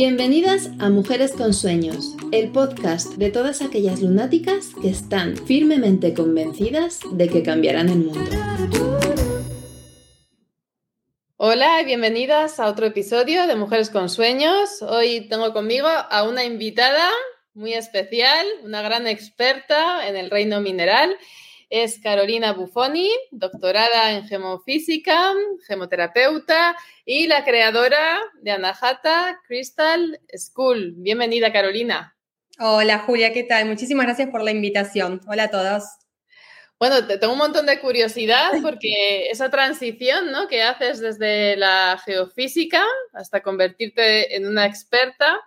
Bienvenidas a Mujeres con Sueños, el podcast de todas aquellas lunáticas que están firmemente convencidas de que cambiarán el mundo. Hola y bienvenidas a otro episodio de Mujeres con Sueños. Hoy tengo conmigo a una invitada muy especial, una gran experta en el reino mineral es Carolina Buffoni, doctorada en gemofísica, gemoterapeuta y la creadora de Anahata Crystal School. Bienvenida, Carolina. Hola, Julia, ¿qué tal? Muchísimas gracias por la invitación. Hola a todos. Bueno, tengo un montón de curiosidad porque esa transición ¿no? que haces desde la geofísica hasta convertirte en una experta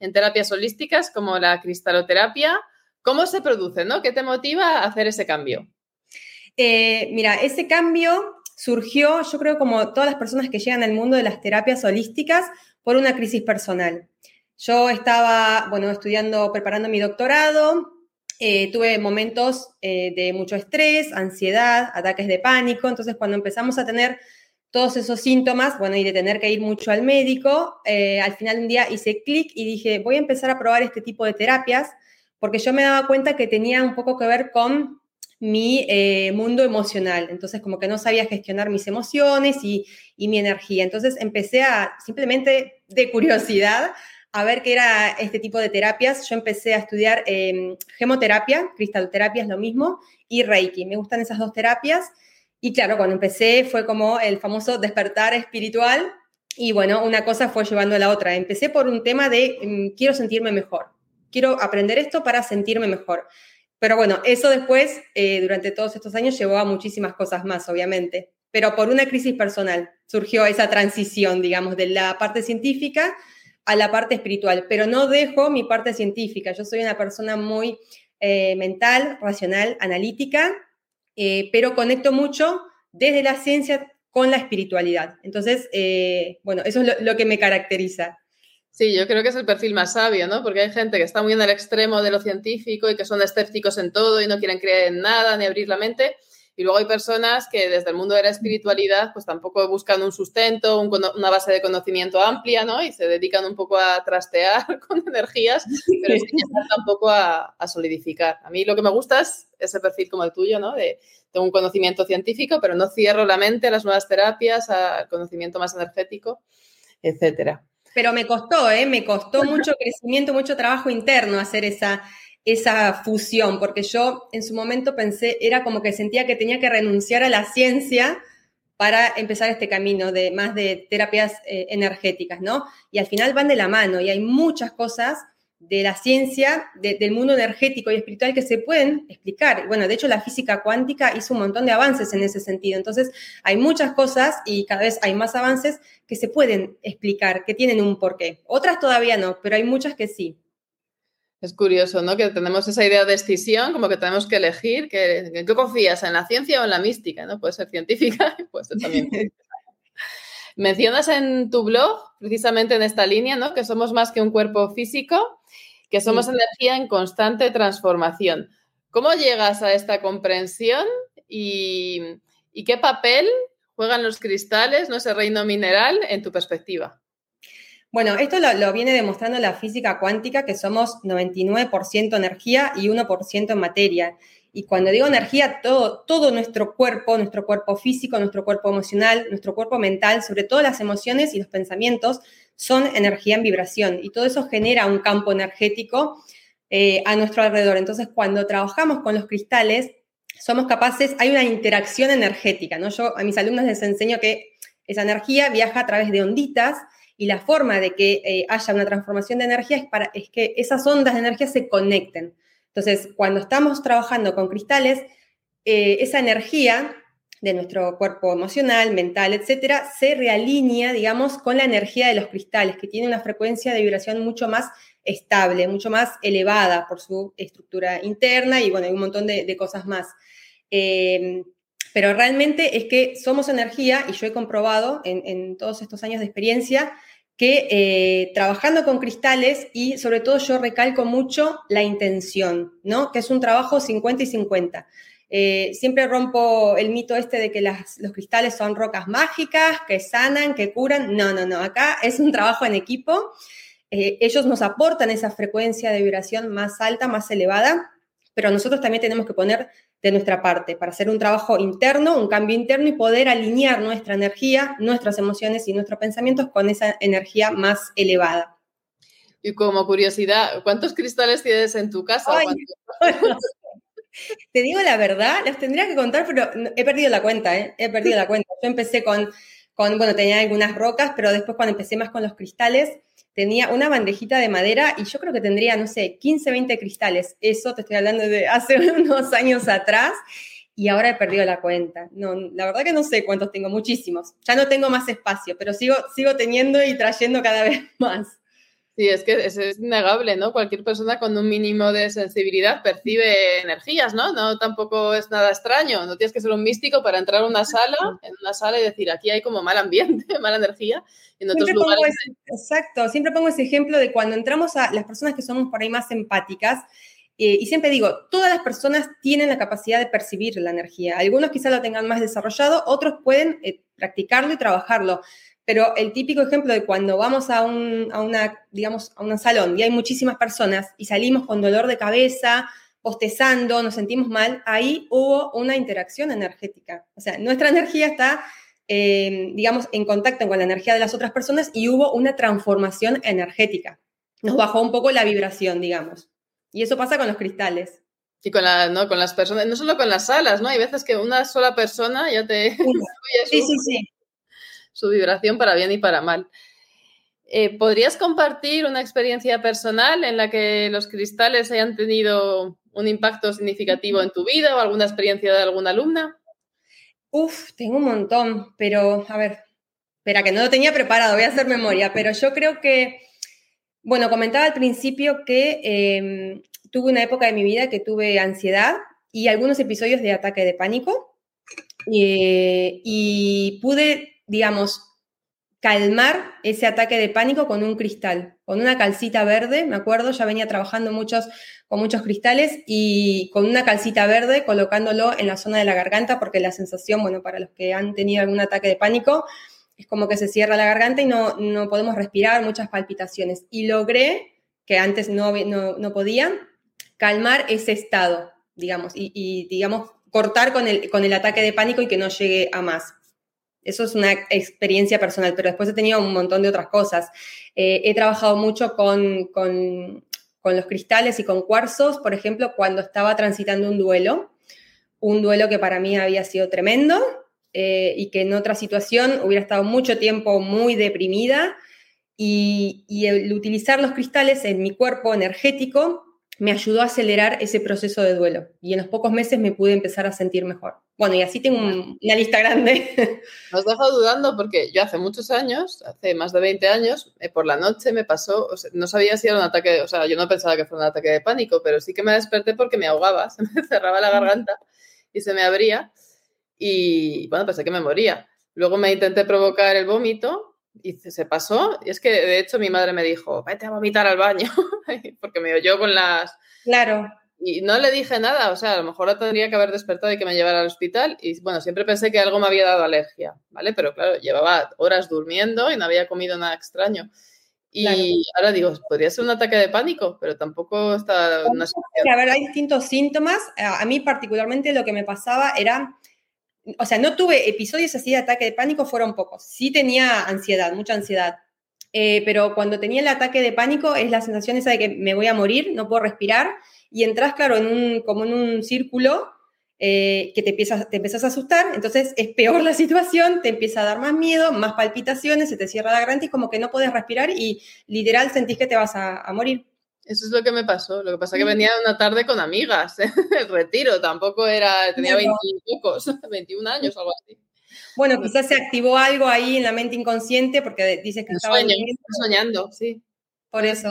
en terapias holísticas como la cristaloterapia, ¿Cómo se produce? ¿no? ¿Qué te motiva a hacer ese cambio? Eh, mira, ese cambio surgió, yo creo, como todas las personas que llegan al mundo de las terapias holísticas, por una crisis personal. Yo estaba, bueno, estudiando, preparando mi doctorado, eh, tuve momentos eh, de mucho estrés, ansiedad, ataques de pánico, entonces cuando empezamos a tener todos esos síntomas, bueno, y de tener que ir mucho al médico, al final un día hice clic y dije, voy a empezar a probar este tipo de terapias porque yo me daba cuenta que tenía un poco que ver con mi eh, mundo emocional. Entonces, como que no sabía gestionar mis emociones y, mi energía. Entonces, empecé a simplemente de curiosidad a ver qué era este tipo de terapias. Yo empecé a estudiar em, gemoterapia, cristaloterapia es lo mismo, y Reiki. Me gustan esas dos terapias. Y claro, cuando empecé fue como el famoso despertar espiritual. Y bueno, una cosa fue llevando a la otra. Empecé por un tema de em, quiero sentirme mejor quiero aprender esto para sentirme mejor. Pero bueno, eso después, eh, durante todos estos años, llevó a muchísimas cosas más, obviamente. Pero por una crisis personal surgió esa transición, digamos, de la parte científica a la parte espiritual. Pero no dejo mi parte científica. Yo soy una persona muy eh, mental, racional, analítica, eh, pero conecto mucho desde la ciencia con la espiritualidad. Entonces, bueno, eso es lo que me caracteriza. Sí, yo creo que es el perfil más sabio, ¿no? Porque hay gente que está muy en el extremo de lo científico y que son escépticos en todo y no quieren creer en nada ni abrir la mente. Y luego hay personas que desde el mundo de la espiritualidad pues tampoco buscan un sustento, una base de conocimiento amplia, ¿no? Y se dedican un poco a trastear con energías, pero sin tampoco a, a, solidificar. A mí lo que me gusta es ese perfil como el tuyo, ¿no? De tengo un conocimiento científico, pero no cierro la mente a las nuevas terapias, al conocimiento más energético, etcétera. Pero me costó, ¿eh? Me costó mucho crecimiento, mucho trabajo interno hacer esa, esa fusión, porque yo en su momento pensé, era como que sentía que tenía que renunciar a la ciencia para empezar este camino de más de terapias eh, energéticas, ¿no? Y al final van de la mano y hay muchas cosas de la ciencia, del mundo energético y espiritual que se pueden explicar. Bueno, de hecho la física cuántica hizo un montón de avances en ese sentido. Entonces, hay muchas cosas y cada vez hay más avances que se pueden explicar, que tienen un porqué. Otras todavía no, pero hay muchas que sí. Es curioso, ¿no? Que tenemos esa idea de decisión, como que tenemos que elegir, que, ¿en qué confías? ¿En la ciencia o en la mística? ¿no? Puede ser científica, puede ser también. Mencionas en tu blog, precisamente en esta línea, ¿no? Que somos más que un cuerpo físico que somos energía en constante transformación. ¿Cómo llegas a esta comprensión y, qué papel juegan los cristales, no ese reino mineral, en tu perspectiva? Bueno, esto lo, lo, viene demostrando la física cuántica, que somos 99% energía y 1% materia. Y cuando digo energía, todo, nuestro cuerpo, nuestro cuerpo físico, nuestro cuerpo emocional, nuestro cuerpo mental, sobre todo las emociones y los pensamientos, son energía en vibración. Y todo eso genera un campo energético eh, a nuestro alrededor. Entonces, cuando trabajamos con los cristales, somos capaces, hay una interacción energética, ¿no? Yo a mis alumnos les enseño que esa energía viaja a través de onditas y la forma de que eh, haya una transformación de energía para, es que esas ondas de energía se conecten. Entonces, cuando estamos trabajando con cristales, eh, esa energía de nuestro cuerpo emocional, mental, etcétera, se realinea, digamos, con la energía de los cristales, que tiene una frecuencia de vibración mucho más estable, mucho más elevada por su estructura interna y, bueno, hay un montón de, cosas más. Em, pero realmente es que somos energía y yo he comprobado en todos estos años de experiencia que eh, trabajando con cristales y sobre todo yo recalco mucho la intención, ¿no? Que es un trabajo 50 y 50. Eh, siempre rompo el mito este de que los cristales son rocas mágicas, que sanan, que curan. No, no, no. Acá es un trabajo en equipo. eh, ellos nos aportan esa frecuencia de vibración más alta, más elevada, pero nosotros también tenemos que poner de nuestra parte para hacer un trabajo interno, un cambio interno y poder alinear nuestra energía, nuestras emociones y nuestros pensamientos con esa energía más elevada. Y como curiosidad, ¿cuántos cristales tienes en tu casa? te digo la verdad, los tendría que contar, pero he perdido la cuenta, ¿eh? He perdido la cuenta. Yo empecé con, con, bueno, tenía algunas rocas, pero después cuando empecé más con los cristales, tenía una bandejita de madera y yo creo que tendría, no sé, 15, 20 cristales. Eso te estoy hablando de hace unos años atrás y ahora he perdido la cuenta. No, la verdad que no sé cuántos tengo, muchísimos. Ya no tengo más espacio, pero sigo, sigo teniendo y trayendo cada vez más. Sí, es que es, innegable, ¿no? Cualquier persona con un mínimo de sensibilidad percibe energías, ¿no? No tampoco es nada extraño. No tienes que ser un místico para entrar a una sala, en una sala y decir, aquí hay como mal ambiente, mala energía. En otros lugares. exacto, siempre pongo ese ejemplo de cuando entramos a las personas que somos por ahí más empáticas, eh, y siempre digo, todas las personas tienen la capacidad de percibir la energía. Algunos quizás lo tengan más desarrollado, otros pueden eh, practicarlo y trabajarlo. Pero el típico ejemplo de cuando vamos a un, a una, digamos, a un salón y hay muchísimas personas y salimos con dolor de cabeza, postezando, nos sentimos mal, ahí hubo una interacción energética. O sea, nuestra energía está, eh, digamos, en contacto con la energía de las otras personas y hubo una transformación energética. Nos bajó un poco la vibración, digamos. Y eso pasa con los cristales. Y con, la, ¿no? con las personas, no solo con las salas, ¿no? Hay veces que una sola persona ya te... sí, sí, sí su vibración para bien y para mal. Eh, ¿Podrías compartir una experiencia personal en la que los cristales hayan tenido un impacto significativo en tu vida o alguna experiencia de alguna alumna? Uf, tengo un montón, pero a ver, espera, que no lo tenía preparado, voy a hacer memoria, pero yo creo que, bueno, comentaba al principio que em, tuve una época de mi vida que tuve ansiedad y algunos episodios de ataque de pánico eh, y pude digamos, calmar ese ataque de pánico con un cristal, con una calcita verde, me acuerdo, ya venía trabajando muchos, con muchos cristales y con una calcita verde colocándolo en la zona de la garganta porque la sensación, bueno, para los que han tenido algún ataque de pánico, es como que se cierra la garganta y no, no podemos respirar, muchas palpitaciones. Y logré, que antes no, no, podía, calmar ese estado, digamos, y, y, digamos, cortar con el, con el ataque de pánico y que no llegue a más. Eso es una experiencia personal, pero después he tenido un montón de otras cosas. Eh, he trabajado mucho con, con, los cristales y con cuarzos, por ejemplo, cuando estaba transitando un duelo, un duelo que para mí había sido tremendo eh, y que en otra situación hubiera estado mucho tiempo muy deprimida. Y el utilizar los cristales en mi cuerpo energético me ayudó a acelerar ese proceso de duelo y en los pocos meses me pude empezar a sentir mejor. Bueno, y así tengo una lista grande. Me has dejado dudando porque yo hace muchos años, hace más de 20 años, eh, por la noche me pasó, no sabía si era un ataque, o sea, yo no pensaba que fuera un ataque de pánico, pero sí que me desperté porque me ahogaba, se me cerraba la garganta y se me abría y bueno, pensé que me moría. Luego me intenté provocar el vómito y se pasó. Y es que, de hecho, mi madre me dijo, vete a vomitar al baño, porque me oyó con las... Claro. Y no le dije nada, o sea, a lo mejor tendría que haber despertado y que me llevara al hospital. Y bueno, siempre pensé que algo me había dado alergia, ¿vale? Pero claro, llevaba horas durmiendo y no había comido nada extraño. Y ahora digo, podría ser un ataque de pánico, pero tampoco está... Una a ver, hay distintos síntomas. A mí particularmente lo que me pasaba era o sea, no tuve episodios así de ataque de pánico, fueron pocos. Sí tenía ansiedad, mucha ansiedad. Eh, pero cuando tenía el ataque de pánico es la sensación esa de que me voy a morir, no puedo respirar, y entras, claro, en un, como en un círculo eh, que te empiezas, te empiezas a asustar, entonces es peor la situación, te empieza a dar más miedo, más palpitaciones, se te cierra la garganta y como que no puedes respirar y literal sentís que te vas a, a morir. Eso es lo que me pasó. Lo que pasa es que mm. venía una tarde con amigas, el retiro, tampoco era, tenía 20 pocos, 21 años o algo así. Bueno, quizás se activó algo ahí en la mente inconsciente porque dices que estaba soñando, sí. Por eso.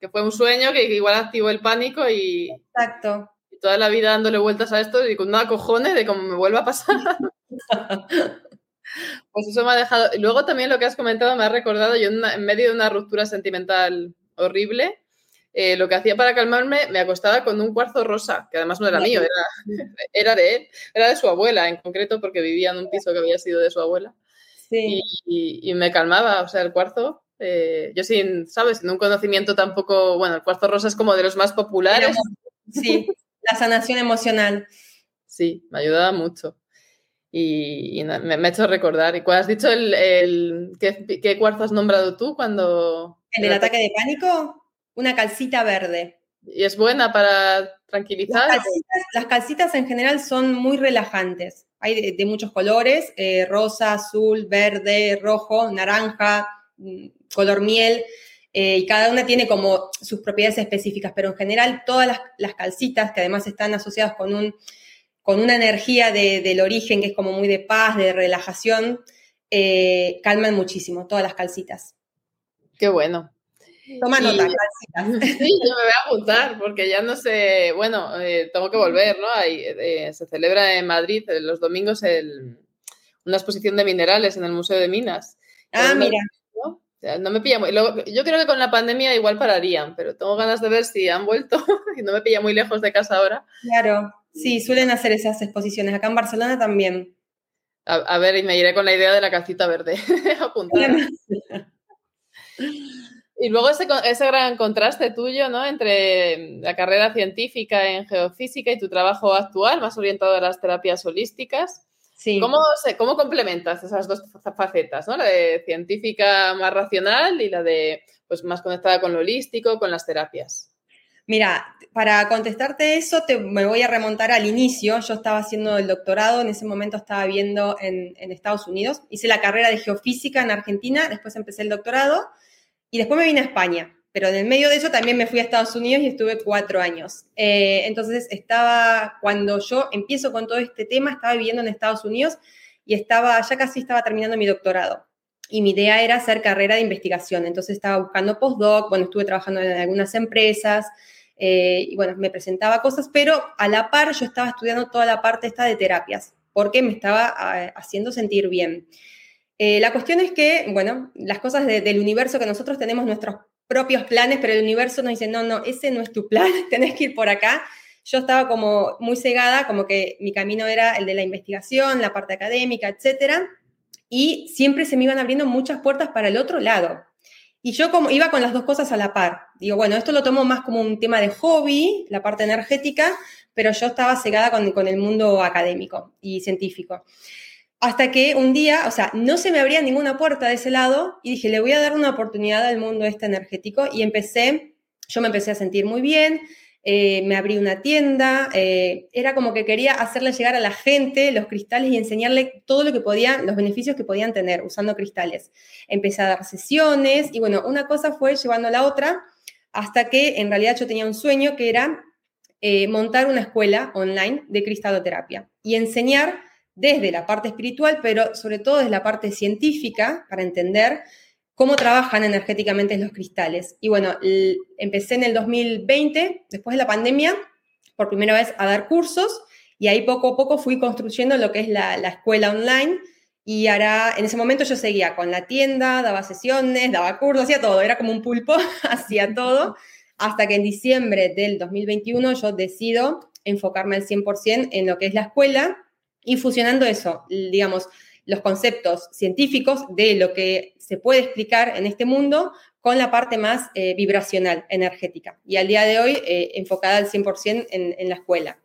Que fue un sueño que igual activó el pánico y. Exacto. Y toda la vida dándole vueltas a esto y con nada cojones de cómo me vuelva a pasar. pues eso me ha dejado. Y luego también lo que has comentado me ha recordado yo en medio de una ruptura sentimental horrible eh, lo que hacía para calmarme, me acostaba con un cuarzo rosa, que además no era mío, era, de él, era de su abuela en concreto, porque vivía en un piso que había sido de su abuela. Y, me calmaba, o sea, el cuarzo Eh, yo sin, ¿sabes? Sin un conocimiento tampoco, bueno, el cuarzo rosa es como de los más populares. Sí, la sanación emocional. Sí, me ayudaba mucho. Y, me, ha hecho recordar. ¿Y cuál has dicho el, ¿qué, cuarzo has nombrado tú cuando... ¿En el ataque de pánico? Una calcita verde. ¿Y es buena para tranquilizar? Las calcitas, en general son muy relajantes. Hay de, muchos colores, eh, rosa, azul, verde, rojo, naranja, mm, color miel. Eh, y cada una tiene como sus propiedades específicas, pero en general todas las, calcitas, que además están asociadas con, un, con una energía del origen que es como muy de paz, de relajación, eh, calman muchísimo, todas las calcitas. Qué bueno. Toma nota, calcitas. Sí, yo me voy a apuntar porque ya no sé, bueno, eh, tengo que volver, ¿no? se celebra en Madrid los domingos una exposición de minerales en el Museo de Minas. Ah, mira no me pilla muy... yo creo que con la pandemia igual pararían, pero tengo ganas de ver si han vuelto y no me pilla muy lejos de casa ahora. Claro, sí, suelen hacer esas exposiciones. Acá en Barcelona también. A, ver, y me iré con la idea de la calcita verde. Apuntar. y luego ese, ese gran contraste tuyo, ¿no? Entre la carrera científica en geofísica y tu trabajo actual, más orientado a las terapias holísticas. ¿Cómo, ¿Cómo complementas esas dos facetas, ¿no? La de científica más racional y la de pues, más conectada con lo holístico, con las terapias. Mira, para contestarte eso, te, me voy a remontar al inicio. Yo estaba haciendo el doctorado, en ese momento estaba viendo en, en, Estados Unidos. Hice la carrera de geofísica en Argentina, después empecé el doctorado y después me vine a España pero en el medio de eso también me fui a Estados Unidos y estuve cuatro años. Eh, entonces estaba, cuando yo empiezo con todo este tema, estaba viviendo en Estados Unidos y estaba, ya casi estaba terminando mi doctorado. Y mi idea era hacer carrera de investigación. Entonces estaba buscando postdoc, bueno, estuve trabajando en algunas empresas eh, y bueno, me presentaba cosas, pero a la par yo estaba estudiando toda la parte esta de terapias, porque me estaba ah, haciendo sentir bien. Eh, la cuestión es que, bueno, las cosas del universo que nosotros tenemos nuestros propios planes, pero el universo nos dice, no, no, ese no es tu plan, tenés que ir por acá. Yo estaba como muy cegada, como que mi camino era el de la investigación, la parte académica, etcétera, y siempre se me iban abriendo muchas puertas para el otro lado. Y yo como iba con las dos cosas a la par. Digo, bueno, esto lo tomo más como un tema de hobby, la parte energética, pero yo estaba cegada con, con el mundo académico y científico. Hasta que un día, o sea, no se me abría ninguna puerta de ese lado y dije, le voy a dar una oportunidad al mundo este energético y empecé, yo me empecé a sentir muy bien, eh, me abrí una tienda, eh, era como que quería hacerle llegar a la gente los cristales y enseñarle todo lo que podían, los beneficios que podían tener usando cristales. Empecé a dar sesiones y bueno, una cosa fue llevando a la otra hasta que en realidad yo tenía un sueño que era eh, montar una escuela online de cristaloterapia y enseñar desde la parte espiritual, pero sobre todo desde la parte científica, para entender cómo trabajan energéticamente los cristales. Y bueno, empecé en el 2020, después de la pandemia, por primera vez a dar cursos y ahí poco a poco fui construyendo lo que es la, escuela online. Y ahora, en ese momento yo seguía con la tienda, daba sesiones, daba cursos, hacía todo, era como un pulpo, hacía todo, hasta que en diciembre del 2021 yo decido enfocarme al 100% en lo que es la escuela y fusionando eso, digamos, los conceptos científicos de lo que se puede explicar en este mundo con la parte más eh, vibracional, energética. Y al día de hoy eh, enfocada al 100% en, en, la escuela.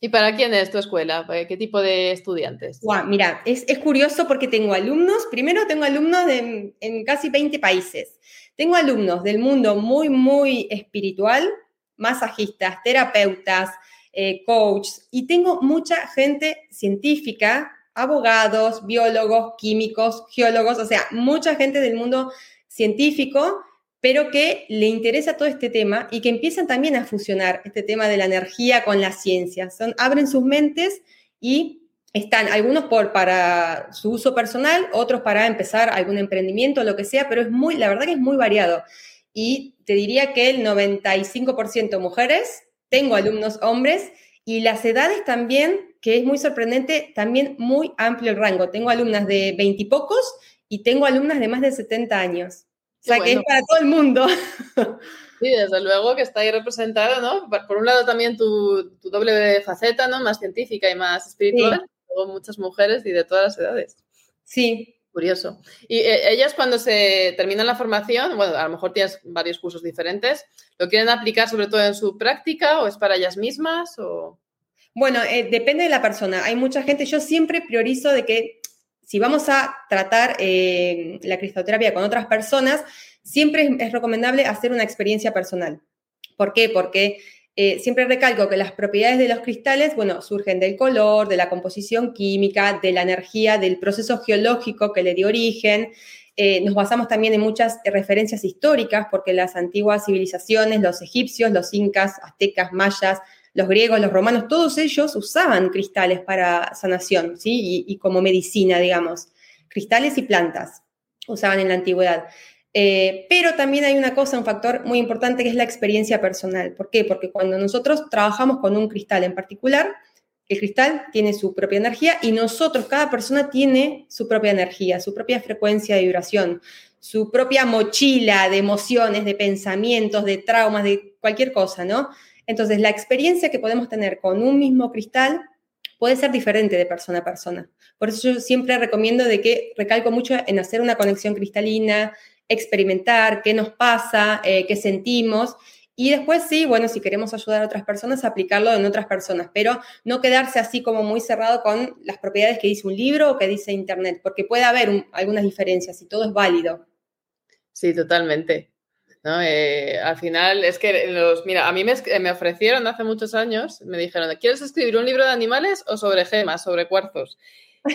¿Y para quién es tu escuela? ¿Qué tipo de estudiantes? mira, es, es, curioso porque tengo alumnos, primero tengo alumnos de, en casi 20 países. Tengo alumnos del mundo muy, muy espiritual, masajistas, terapeutas, eh, coaches, y tengo mucha gente científica, abogados, biólogos, químicos, geólogos, o sea, mucha gente del mundo científico, pero que le interesa todo este tema y que empiezan también a fusionar este tema de la energía con la ciencia. Son, abren sus mentes y están algunos por, para su uso personal, otros para empezar algún emprendimiento, lo que sea, pero es muy, la verdad que es muy variado. Y te diría que el 95% mujeres, tengo alumnos hombres y las edades también, que es muy sorprendente, también muy amplio el rango. Tengo alumnas de veintipocos y, tengo alumnas de más de 70 años. o sea, que es para todo el mundo. Sí, desde luego que está ahí representado, ¿no? Por un lado también tu, doble faceta, ¿no? Más científica y más espiritual. Luego muchas mujeres y de todas las edades. Sí, Curioso. Y eh, ellas cuando se terminan la formación, bueno, a lo mejor tienes varios cursos diferentes, ¿lo quieren aplicar sobre todo en su práctica o es para ellas mismas? O... Bueno, eh, depende de la persona. Hay mucha gente, yo siempre priorizo de que si vamos a tratar eh, la cristaloterapia con otras personas, siempre es, recomendable hacer una experiencia personal. ¿Por qué? Porque siempre recalco que las propiedades de los cristales, bueno, surgen del color, de la composición química, de la energía, del proceso geológico que le dio origen. nos basamos también en muchas referencias históricas, porque las antiguas civilizaciones, los egipcios, los incas, aztecas, mayas, los griegos, los romanos, todos ellos usaban cristales para sanación, ¿sí? Y, como medicina, digamos. Cristales y plantas usaban en la antigüedad. Eh, pero también hay una cosa, un factor muy importante que es la experiencia personal. ¿Por qué? Porque cuando nosotros trabajamos con un cristal en particular, el cristal tiene su propia energía y nosotros, cada persona tiene su propia energía, su propia frecuencia de vibración, su propia mochila de emociones, de pensamientos, de traumas, de cualquier cosa, ¿no? Entonces, la experiencia que podemos tener con un mismo cristal puede ser diferente de persona a persona. Por eso yo siempre recomiendo de que recalco mucho en hacer una conexión cristalina, experimentar qué nos pasa, eh, qué sentimos. Y después sí, bueno, si queremos ayudar a otras personas, aplicarlo en otras personas, pero no quedarse así como muy cerrado con las propiedades que dice un libro o que dice Internet, porque puede haber algunas diferencias y todo es válido. Sí, totalmente. ¿no? Eh, al final es que los, mira, a mí me, me, ofrecieron hace muchos años, me dijeron, ¿quieres escribir un libro de animales o sobre gemas, sobre cuarzos?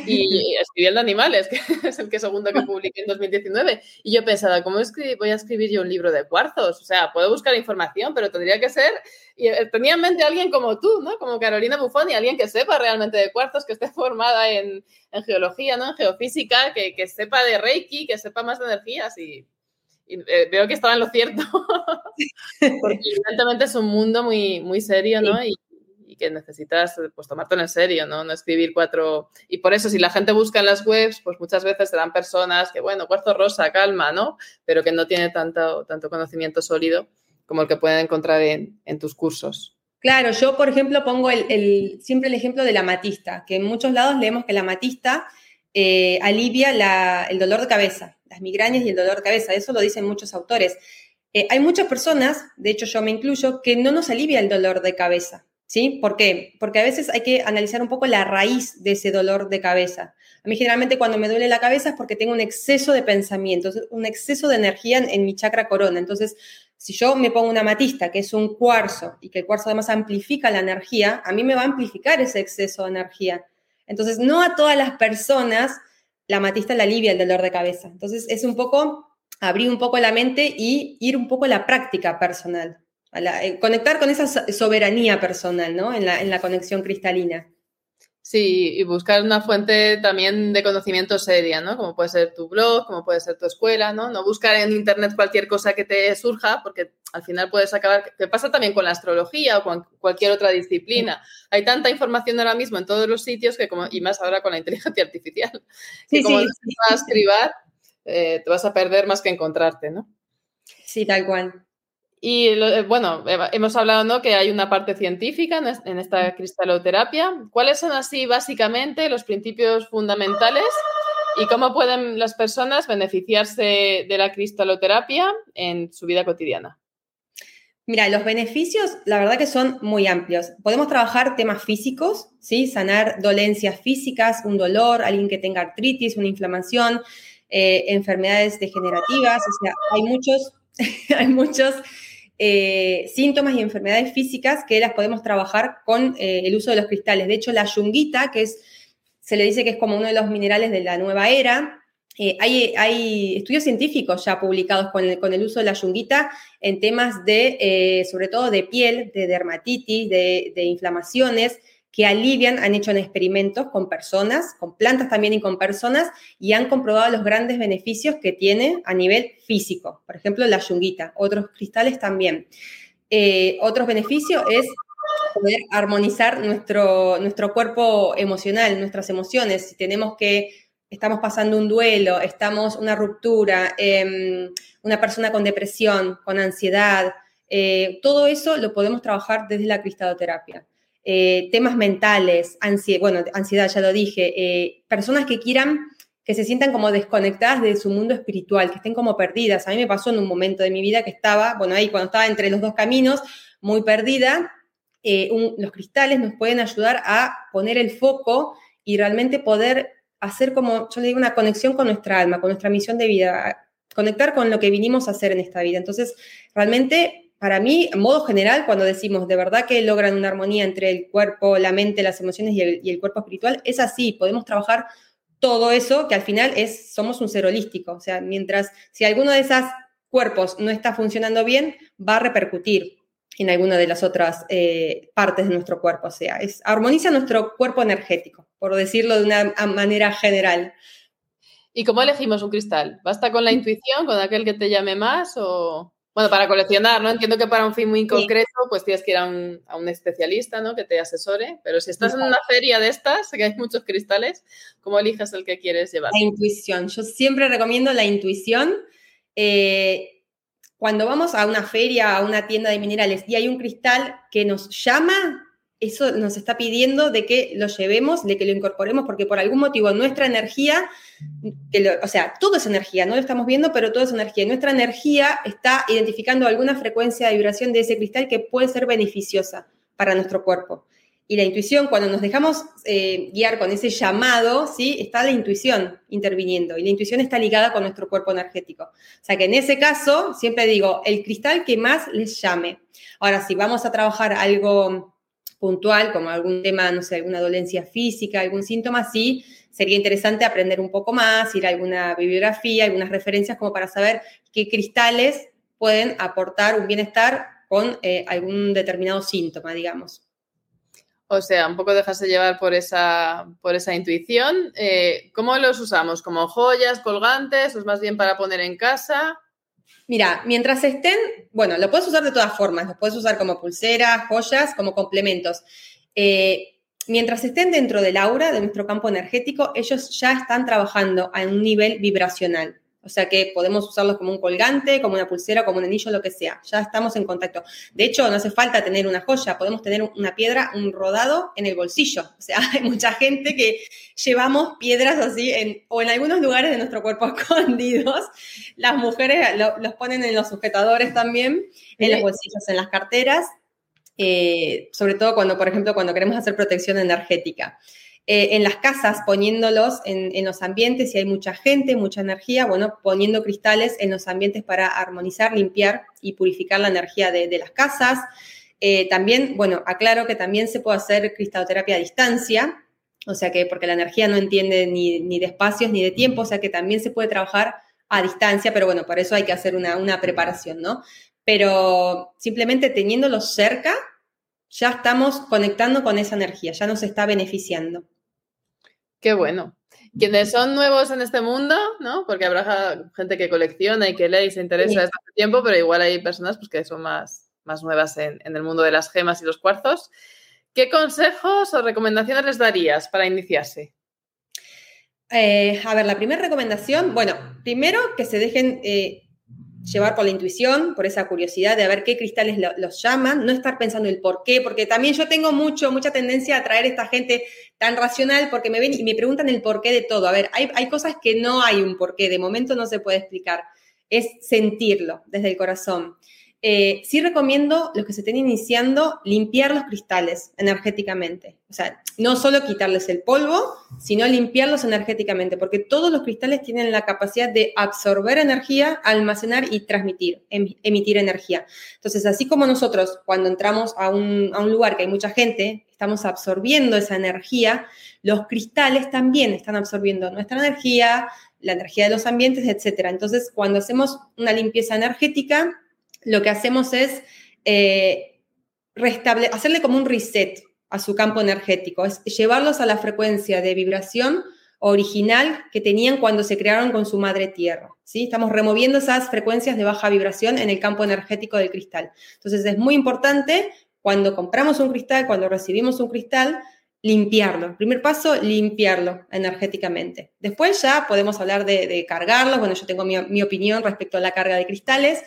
Y de animales, que es el que segundo que publiqué en 2019. Y yo pensaba, ¿cómo voy a escribir yo un libro de cuarzos? O sea, puedo buscar información, pero tendría que ser... Y eh, tenía en mente alguien como tú, ¿no? Como Carolina Buffoni, alguien que sepa realmente de cuarzos, que esté formada en, en geología, ¿no? En geofísica, que, que, sepa de Reiki, que sepa más de energías y y eh, veo que estaba en lo cierto, porque evidentemente es un mundo muy, muy serio, ¿no? Y, que necesitas pues tomártelo en serio, ¿no? No escribir cuatro... Y por eso, si la gente busca en las webs, pues muchas veces dan personas que, bueno, cuarzo rosa, calma, ¿no? Pero que no tiene tanto, tanto conocimiento sólido como el que pueden encontrar en, en tus cursos. Claro, yo, por ejemplo, pongo el, el, siempre el ejemplo de la matista, que en muchos lados leemos que la matista eh, alivia la, el dolor de cabeza las migrañas y el dolor de cabeza. Eso lo dicen muchos autores. Eh, hay muchas personas, de hecho yo me incluyo, que no nos alivia el dolor de cabeza. ¿Sí? ¿Por qué? Porque a veces hay que analizar un poco la raíz de ese dolor de cabeza. A mí generalmente cuando me duele la cabeza es porque tengo un exceso de pensamientos, un exceso de energía en, mi chakra corona. Entonces, si yo me pongo una matista, que es un cuarzo, y que el cuarzo además amplifica la energía, a mí me va a amplificar ese exceso de energía. Entonces, no a todas las personas la matista la alivia el dolor de cabeza. Entonces es un poco abrir un poco la mente y ir un poco a la práctica personal, eh, conectar con esa soberanía personal, ¿no? En la, en la conexión cristalina. Sí, y buscar una fuente también de conocimiento seria, ¿no? Como puede ser tu blog, como puede ser tu escuela, ¿no? No buscar en internet cualquier cosa que te surja, porque al final puedes acabar, ¿Qué pasa también con la astrología o con cualquier otra disciplina. Hay tanta información ahora mismo en todos los sitios que como, y más ahora con la inteligencia artificial, que como sí, vas a escribir, eh, te vas a perder más que encontrarte, ¿no? Sí, tal cual. Y eh, bueno, hemos hablado ¿no? que hay una parte científica en esta cristaloterapia. ¿Cuáles son así básicamente los principios fundamentales y cómo pueden las personas beneficiarse de la cristaloterapia en su vida cotidiana? Mira, los beneficios, la verdad que son muy amplios. Podemos trabajar temas físicos, ¿sí? Sanar dolencias físicas, un dolor, alguien que tenga artritis, una inflamación, eh, enfermedades degenerativas, o sea, hay muchos, hay muchos eh, síntomas y enfermedades físicas que las podemos trabajar con eh, el uso de los cristales. De hecho, la yunguita, que es, se le dice que es como uno de los minerales de la nueva era, eh, hay, estudios científicos ya publicados con el, uso de la yunguita en temas de, sobre todo de piel, de dermatitis, de, inflamaciones, que alivian, han hecho experimentos con personas, con plantas también y con personas, y han comprobado los grandes beneficios que tiene a nivel físico. Por ejemplo, la yunguita, otros cristales también. Eh, otro beneficio es poder armonizar nuestro, nuestro cuerpo emocional, nuestras emociones. Si tenemos que estamos pasando un duelo, estamos una ruptura, em, una persona con depresión, con ansiedad, eh, todo eso lo podemos trabajar desde la cristaloterapia. Eh, temas mentales, ansiedad, bueno, ansiedad ya lo dije, eh, personas que quieran que se sientan como desconectadas de su mundo espiritual, que estén como perdidas. A mí me pasó en un momento de mi vida que estaba, bueno, ahí cuando estaba entre los dos caminos, muy perdida, eh, los cristales nos pueden ayudar a poner el foco y realmente poder hacer como, yo le digo, una conexión con nuestra alma, con nuestra misión de vida, conectar con lo que vinimos a hacer en esta vida. Entonces, realmente, para mí, en modo general, cuando decimos de verdad que logran una armonía entre el cuerpo, la mente, las emociones y el, y el cuerpo espiritual, es así, podemos trabajar todo eso, que al final es, somos un ser holístico. O sea, mientras, si alguno de esos cuerpos no está funcionando bien, va a repercutir en alguna de las otras eh, partes de nuestro cuerpo. O sea, es, armoniza nuestro cuerpo energético, por decirlo de una manera general. ¿Y cómo elegimos un cristal? ¿Basta con la intuición, con aquel que te llame más o...? Bueno, para coleccionar, ¿no? Entiendo que para un fin muy concreto, pues tienes que ir a un, a un, especialista, ¿no? Que te asesore. Pero si estás en una feria de estas, que hay muchos cristales, ¿cómo eliges el que quieres llevar? La intuición. Yo siempre recomiendo la intuición. Eh, cuando vamos a una feria, a una tienda de minerales y hay un cristal que nos llama, eso nos está pidiendo de que lo llevemos, de que lo incorporemos, porque por algún motivo nuestra energía, o sea, todo es energía, no lo estamos viendo, pero todo es energía. Nuestra energía está identificando alguna frecuencia de vibración de ese cristal que puede ser beneficiosa para nuestro cuerpo. Y la intuición, cuando nos dejamos eh, guiar con ese llamado, ¿sí? está la intuición interviniendo. Y la intuición está ligada con nuestro cuerpo energético. O sea que en ese caso, siempre digo, el cristal que más les llame. Ahora, si vamos a trabajar algo puntual, como algún tema, no sé, alguna dolencia física, algún síntoma, sí, sería interesante aprender un poco más, ir a alguna bibliografía, algunas referencias como para saber qué cristales pueden aportar un bienestar con eh, algún determinado síntoma, digamos. O sea, un poco dejarse llevar por esa, por esa intuición. Eh, ¿Cómo los usamos? ¿Como joyas, colgantes? ¿O es más bien para poner en casa? Mira, mientras estén, bueno, lo puedes usar de todas formas, lo puedes usar como pulseras, joyas, como complementos. Eh, mientras estén dentro del aura, de nuestro campo energético, ellos ya están trabajando a un nivel vibracional. O sea que podemos usarlos como un colgante, como una pulsera, como un anillo, lo que sea. Ya estamos en contacto. De hecho, no hace falta tener una joya, podemos tener una piedra, un rodado en el bolsillo. O sea, hay mucha gente que llevamos piedras así en, o en algunos lugares de nuestro cuerpo escondidos. Las mujeres los ponen en los sujetadores también, en los bolsillos, en las carteras. Eh, sobre todo cuando, por ejemplo, cuando queremos hacer protección energética. Eh, en las casas, poniéndolos en, los ambientes, si hay mucha gente, mucha energía, bueno, poniendo cristales en los ambientes para armonizar, limpiar y purificar la energía de, las casas. Eh, también, bueno, aclaro que también se puede hacer cristaloterapia a distancia, o sea que porque la energía no entiende ni, de espacios ni de tiempo, o sea que también se puede trabajar a distancia, pero bueno, para eso hay que hacer una, una preparación, ¿no? Pero simplemente teniéndolos cerca, ya estamos conectando con esa energía, ya nos está beneficiando. Qué bueno. Quienes son nuevos en este mundo, ¿no? Porque habrá gente que colecciona y que lee y se interesa desde hace tiempo, pero igual hay personas pues, que son más, más nuevas en, el mundo de las gemas y los cuarzos. ¿Qué consejos o recomendaciones les darías para iniciarse? Eh, a ver, la primera recomendación, bueno, primero que se dejen eh, llevar por la intuición, por esa curiosidad de ver qué cristales los llaman, no estar pensando el por qué, porque también yo tengo mucho, mucha tendencia a traer a esta gente tan racional porque me ven y me preguntan el porqué de todo. A ver, hay, hay cosas que no hay un porqué, de momento no se puede explicar, es sentirlo desde el corazón. Eh, sí recomiendo, los que se estén iniciando, limpiar los cristales energéticamente. O sea, no solo quitarles el polvo, sino limpiarlos energéticamente, porque todos los cristales tienen la capacidad de absorber energía, almacenar y transmitir, em, emitir energía. Entonces, así como nosotros cuando entramos a un, a un lugar que hay mucha gente, estamos absorbiendo esa energía, los cristales también están absorbiendo nuestra energía, la energía de los ambientes, etc. Entonces, cuando hacemos una limpieza energética, lo que hacemos es eh, hacerle como un reset a su campo energético, es llevarlos a la frecuencia de vibración original que tenían cuando se crearon con su madre tierra. ¿sí? Estamos removiendo esas frecuencias de baja vibración en el campo energético del cristal. Entonces es muy importante cuando compramos un cristal, cuando recibimos un cristal, limpiarlo. Primer paso, limpiarlo energéticamente. Después ya podemos hablar de, cargarlo. Bueno, yo tengo mi, mi opinión respecto a la carga de cristales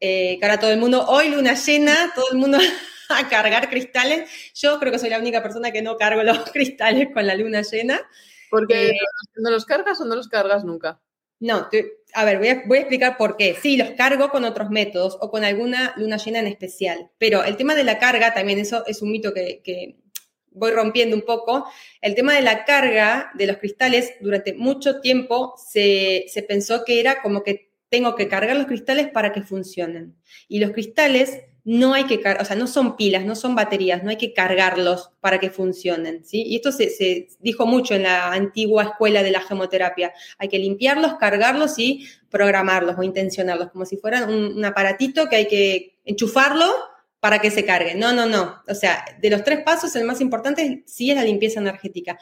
eh, cara todo el mundo, hoy luna llena, todo el mundo a cargar cristales. Yo creo que soy la única persona que no cargo los cristales con la luna llena. Porque eh, no los cargas o no los cargas nunca. No, a ver, voy a, voy a, explicar por qué. Sí, los cargo con otros métodos o con alguna luna llena en especial, pero el tema de la carga también, eso es un mito que, que voy rompiendo un poco. El tema de la carga de los cristales, durante mucho tiempo se, se pensó que era como que tengo que cargar los cristales para que funcionen. Y los cristales no hay que cargar, o sea, no son pilas, no son baterías, no hay que cargarlos para que funcionen, ¿sí? Y esto se, dijo mucho en la antigua escuela de la gemoterapia. Hay que limpiarlos, cargarlos y programarlos o intencionarlos, como si fueran un aparatito que hay que enchufarlo para que se cargue. No, no, no. O sea, de los tres pasos, el más importante sí es la limpieza energética.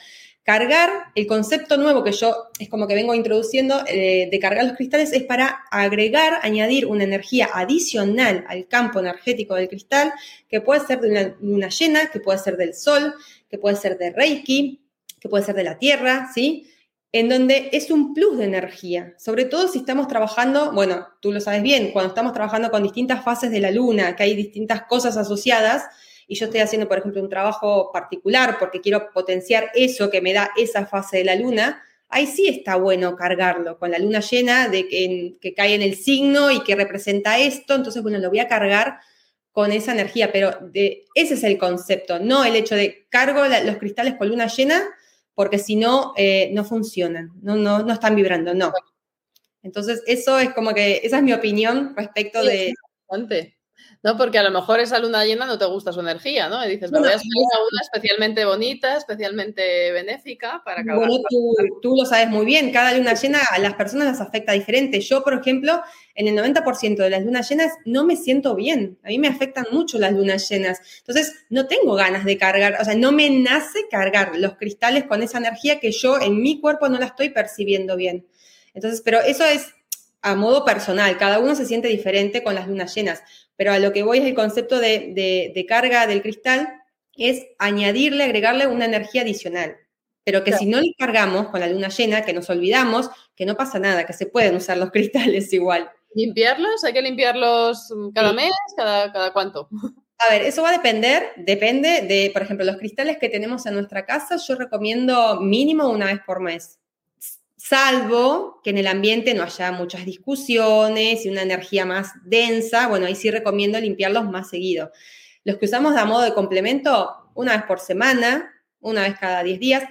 Cargar, el concepto nuevo que yo es como que vengo introduciendo eh, de cargar los cristales es para agregar, añadir una energía adicional al campo energético del cristal, que puede ser de una luna llena, que puede ser del sol, que puede ser de Reiki, que puede ser de la Tierra, ¿sí? en donde es un plus de energía, sobre todo si estamos trabajando, bueno, tú lo sabes bien, cuando estamos trabajando con distintas fases de la luna, que hay distintas cosas asociadas, y yo estoy haciendo, por ejemplo, un trabajo particular porque quiero potenciar eso que me da esa fase de la luna, ahí sí está bueno cargarlo con la luna llena, de que, que cae en el signo y que representa esto, entonces, bueno, lo voy a cargar con esa energía, pero de, ese es el concepto, no el hecho de cargo los cristales con luna llena porque si no, eh, no funcionan, no, no, no están vibrando, no. Entonces, eso es como que, esa es mi opinión respecto de... ¿no? Porque a lo mejor esa luna llena no te gusta su energía, ¿no? Y dices, me voy a una especialmente bonita, especialmente benéfica para acabar. Bueno, tú, tú, lo sabes muy bien, cada luna llena a las personas las afecta diferente. Yo, por ejemplo, en el 90% de las lunas llenas no me siento bien. A mí me afectan mucho las lunas llenas. Entonces, no tengo ganas de cargar, o sea, no me nace cargar los cristales con esa energía que yo en mi cuerpo no la estoy percibiendo bien. Entonces, pero eso es a modo personal, cada uno se siente diferente con las lunas llenas, pero a lo que voy es el concepto de, carga del cristal, es añadirle, agregarle una energía adicional. Pero que si no le cargamos con la luna llena, que nos olvidamos, que no pasa nada, que se pueden usar los cristales igual. ¿Limpiarlos? ¿Hay que limpiarlos cada mes? ¿Cada, ¿Cada cuánto? A ver, eso va a depender, depende de, por ejemplo, los cristales que tenemos en nuestra casa, yo recomiendo mínimo una vez por mes salvo que en el ambiente no haya muchas discusiones y una energía más densa, bueno, ahí sí recomiendo limpiarlos más seguido. Los que usamos a modo de complemento, una vez por semana, una vez cada 10 días,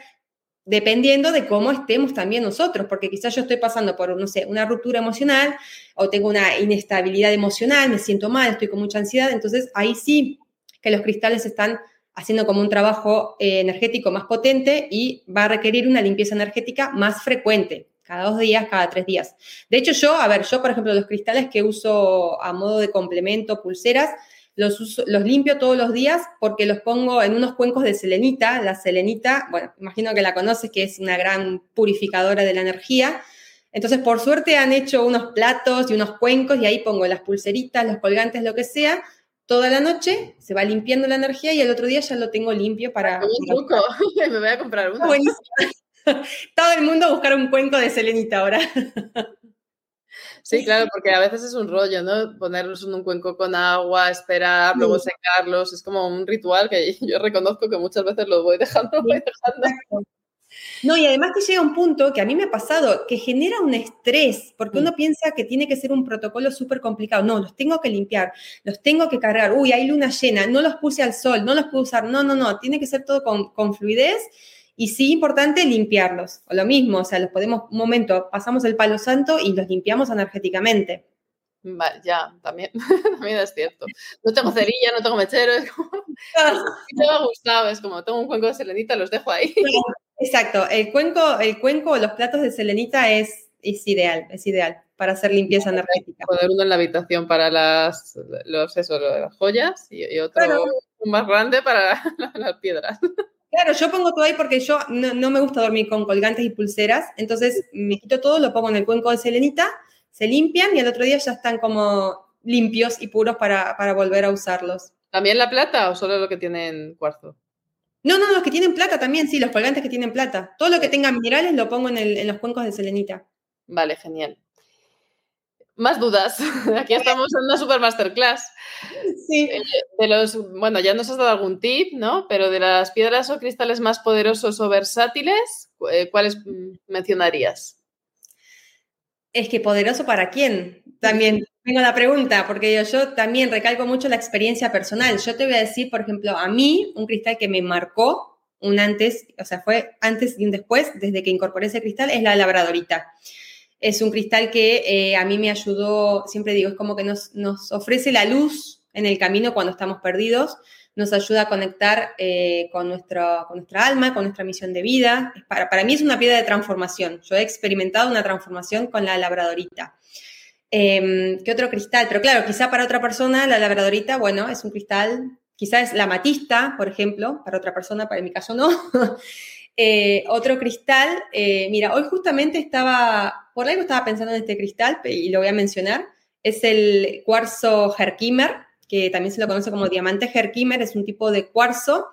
dependiendo de cómo estemos también nosotros, porque quizás yo estoy pasando por, no sé, una ruptura emocional o tengo una inestabilidad emocional, me siento mal, estoy con mucha ansiedad, entonces ahí sí que los cristales están haciendo como un trabajo eh, energético más potente y va a requerir una limpieza energética más frecuente, cada dos días, cada tres días. De hecho, yo, a ver, yo, por ejemplo, los cristales que uso a modo de complemento, pulseras, los, los limpio todos los días porque los pongo en unos cuencos de selenita. La selenita, bueno, imagino que la conoces, que es una gran purificadora de la energía. Entonces, por suerte han hecho unos platos y unos cuencos y ahí pongo las pulseritas, los colgantes, lo que sea, toda la noche, se va limpiando la energía y el otro día ya lo tengo limpio para... Un me voy a comprar uno. Todo el mundo a buscar un cuenco de selenita ahora. Sí, claro, porque a veces es un rollo, ¿no? Ponerlos en un cuenco con agua, esperar, luego secarlos, es como un ritual que yo reconozco que muchas veces lo voy dejando, voy dejando. No, y además que llega un punto que a mí me ha pasado, que genera un estrés, porque uno mm. piensa que tiene que ser un protocolo súper complicado. No, los tengo que limpiar, los tengo que cargar. Uy, hay luna llena, no los puse al sol, no los puedo usar. No, no, no, tiene que ser todo con, fluidez. Y sí, importante limpiarlos. O lo mismo, o sea, los podemos, un momento, pasamos el palo santo y los limpiamos energéticamente. Vale, ya, también, también es cierto. No tengo cerilla, no tengo mechero, es como... me ha gustado, es como, tengo un cuenco de selenita, los dejo ahí. Exacto, el cuenco, el cuenco, los platos de selenita es, es ideal, es ideal para hacer limpieza energética. Poner uno en la habitación para las, los, eso, las joyas y, otro más grande para las piedras. Claro, yo pongo todo ahí porque yo no, me gusta dormir con colgantes y pulseras, entonces me quito todo, lo pongo en el cuenco de selenita, se limpian y al otro día ya están como limpios y puros para, para volver a usarlos. ¿También la plata o solo lo que tienen cuarzo? No, no, los que tienen plata también, sí, los colgantes que tienen plata. Todo lo que tenga minerales lo pongo en, los cuencos de selenita. Vale, genial. Más dudas. Aquí estamos en una super masterclass. Sí. Eh, de los, bueno, ya nos has dado algún tip, ¿no? Pero de las piedras o cristales más poderosos o versátiles, eh, ¿cuáles mencionarías? Es que poderoso para quién? También tengo la pregunta, porque yo, yo, también recalco mucho la experiencia personal. Yo te voy a decir, por ejemplo, a mí, un cristal que me marcó un antes, o sea, fue antes y un después, desde que incorporé ese cristal, es la labradorita. Es un cristal que eh, a mí me ayudó, siempre digo, es como que nos, nos ofrece la luz en el camino cuando estamos perdidos nos ayuda a conectar eh, con, nuestro, con nuestra alma, con nuestra misión de vida. Para, para mí es una piedra de transformación. Yo he experimentado una transformación con la labradorita. Em, ¿Qué otro cristal? Pero claro, quizá para otra persona la labradorita, bueno, es un cristal, quizá es la matista, por ejemplo, para otra persona, para mi caso no. Eh, otro cristal, eh, mira, hoy justamente estaba, por algo estaba pensando en este cristal y lo voy a mencionar, es el cuarzo Herkimer, que también se lo conoce como diamante Herkimer, es un tipo de cuarzo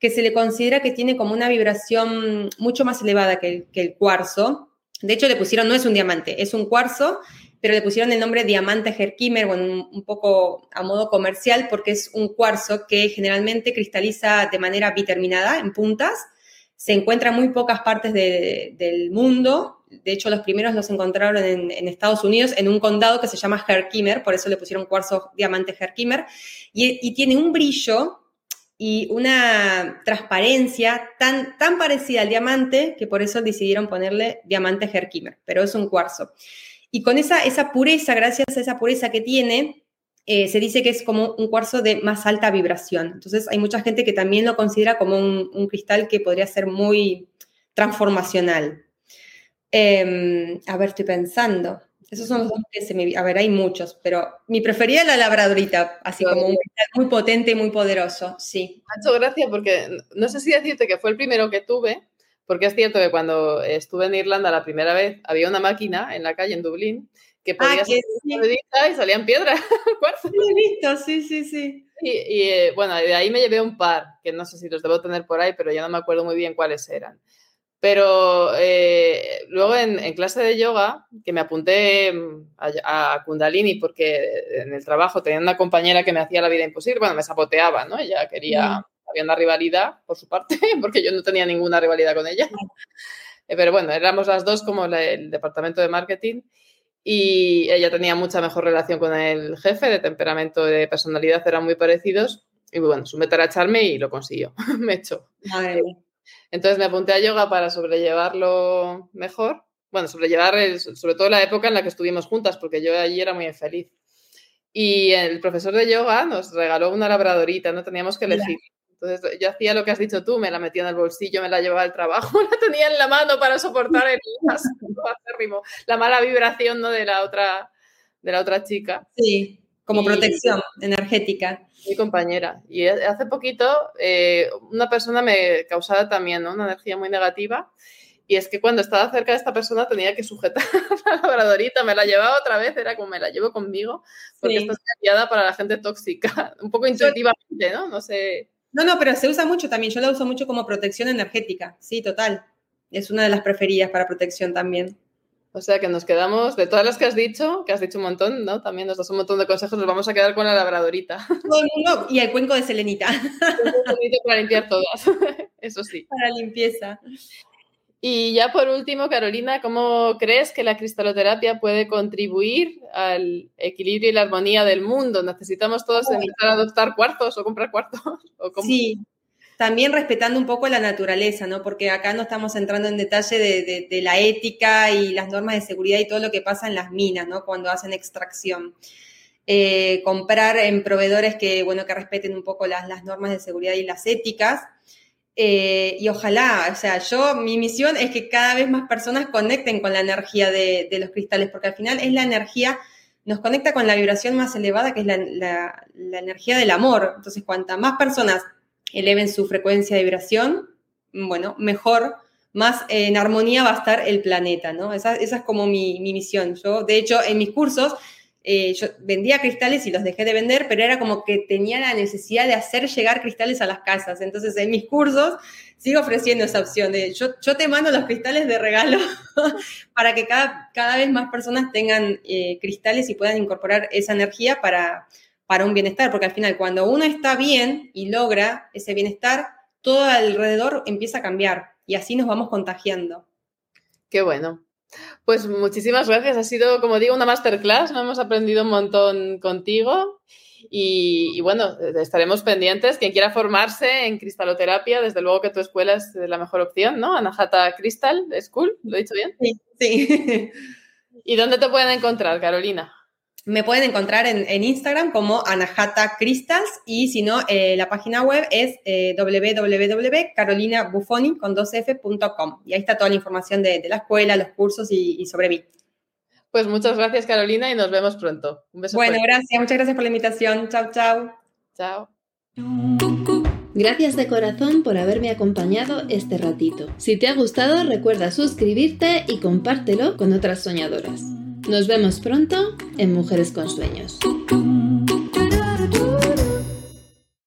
que se le considera que tiene como una vibración mucho más elevada que el, cuarzo. De hecho, le pusieron, no es un diamante, es un cuarzo, pero le pusieron el nombre diamante Herkimer, un, poco a modo comercial, porque es un cuarzo que generalmente cristaliza de manera biterminada, en puntas. Se encuentra en muy pocas partes del mundo, de hecho, los primeros los encontraron en, Estados Unidos, en un condado que se llama Herkimer, por eso le pusieron cuarzo diamante Herkimer, y, tiene un brillo y una transparencia tan, tan parecida al diamante que por eso decidieron ponerle diamante Herkimer, pero es un cuarzo. Y con esa, esa pureza, gracias a esa pureza que tiene, eh, se dice que es como un cuarzo de más alta vibración. Entonces hay mucha gente que también lo considera como un cristal que podría ser muy transformacional. Em, a ver, estoy pensando. Esos son los dos que se me... A ver, hay muchos, pero mi preferida es la labradorita, así como un muy potente y muy poderoso, sí. Me ha hecho gracia porque no sé si decirte que fue el primero que tuve, porque es cierto que cuando estuve en Irlanda la primera vez había una máquina en la calle en Dublín que ah, podía ser y salían piedras. Sí, visto, sí, sí, sí. Y, eh, bueno, de ahí me llevé un par, que no sé si los debo tener por ahí, pero ya no me acuerdo muy bien cuáles eran. Pero eh, luego en, clase de yoga, que me apunté mm, a, Kundalini porque en el trabajo tenía una compañera que me hacía la vida imposible, bueno, me saboteaba, ¿no? Ella quería, una rivalidad por su parte, porque yo no tenía ninguna rivalidad con ella. Eh, pero bueno, éramos las dos como el departamento de marketing y ella tenía mucha mejor relación con el jefe, de temperamento, de personalidad eran muy parecidos. Y bueno, su meta era echarme y lo consiguió. me echó. Entonces me apunté a yoga para sobrellevarlo mejor. Bueno, sobrellevar sobre todo la época en la que estuvimos juntas, porque yo allí era muy infeliz. Y el profesor de yoga nos regaló una labradorita, no teníamos que elegir. Entonces yo hacía lo que has dicho tú, me la metía en el bolsillo, me la llevaba al trabajo, la tenía en la mano para soportar el la mala vibración ¿no? de, la otra, de la otra chica. Sí, como protección energética mi compañera. Y hace poquito eh, una persona me causaba también una energía muy negativa. Y es que cuando estaba cerca de esta persona tenía que sujetar la labradorita, me la llevaba otra vez, era como me la llevo conmigo, porque esto es para la gente tóxica, un poco intuitivamente, ¿no? No sé. No, no, pero se usa mucho también, yo la uso mucho como protección energética, sí, total. Es una de las preferidas para protección también. O sea que nos quedamos, de todas las que has dicho, que has dicho un montón, ¿no? También nos das un montón de consejos, nos vamos a quedar con la labradorita. Todo el mundo y el cuenco de selenita. para limpiar todas, eso sí. Para limpieza. Y ya por último, Carolina, ¿cómo crees que la cristaloterapia puede contribuir al equilibrio y la armonía del mundo? ¿Necesitamos todos empezar a adoptar cuartos o comprar cuartos? ¿O Sí, también respetando un poco la naturaleza, ¿no? Porque acá no estamos entrando en detalle de, la ética y las normas de seguridad y todo lo que pasa en las minas, ¿no? Cuando hacen extracción. Eh, comprar en proveedores que, bueno, que respeten un poco las, normas de seguridad y las éticas. Eh, y ojalá, o sea, yo, mi misión es que cada vez más personas conecten con la energía de, los cristales, porque al final es la energía, nos conecta con la vibración más elevada, que es la, la energía del amor. Entonces, cuanta más personas eleven su frecuencia de vibración, bueno, mejor, más en armonía va a estar el planeta, ¿no? Esa, es como mi, misión. Yo, de hecho, en mis cursos, eh, yo vendía cristales y los dejé de vender, pero era como que tenía la necesidad de hacer llegar cristales a las casas. Entonces, en mis cursos sigo ofreciendo esa opción de yo, yo te mando los cristales de regalo para que cada, cada vez más personas tengan eh, cristales y puedan incorporar esa energía para, para un bienestar, porque al final cuando uno está bien y logra ese bienestar, todo alrededor empieza a cambiar. y así nos vamos contagiando. Qué bueno. Pues muchísimas gracias. Ha sido, como digo, una masterclass. Hemos aprendido un montón contigo. Y, bueno, estaremos pendientes. Quien quiera formarse en cristaloterapia, desde luego que tu escuela es la mejor opción, ¿no? Anahata Crystal School, ¿lo he dicho bien? Sí. sí. ¿Y dónde te pueden encontrar, Carolina? Me pueden encontrar en, Instagram como Anahata Crystals y si no, eh, la página web es eh, www.carolinabufoni.com y ahí está toda la información de, la escuela, los cursos y, sobre mí. Pues muchas gracias Carolina y nos vemos pronto. Un beso. Bueno, gracias, muchas gracias por la invitación. Chao, chao. Chao. Gracias de corazón por haberme acompañado este ratito. Si te ha gustado, recuerda suscribirte y compártelo con otras soñadoras. Nos vemos pronto en Mujeres con Sueños.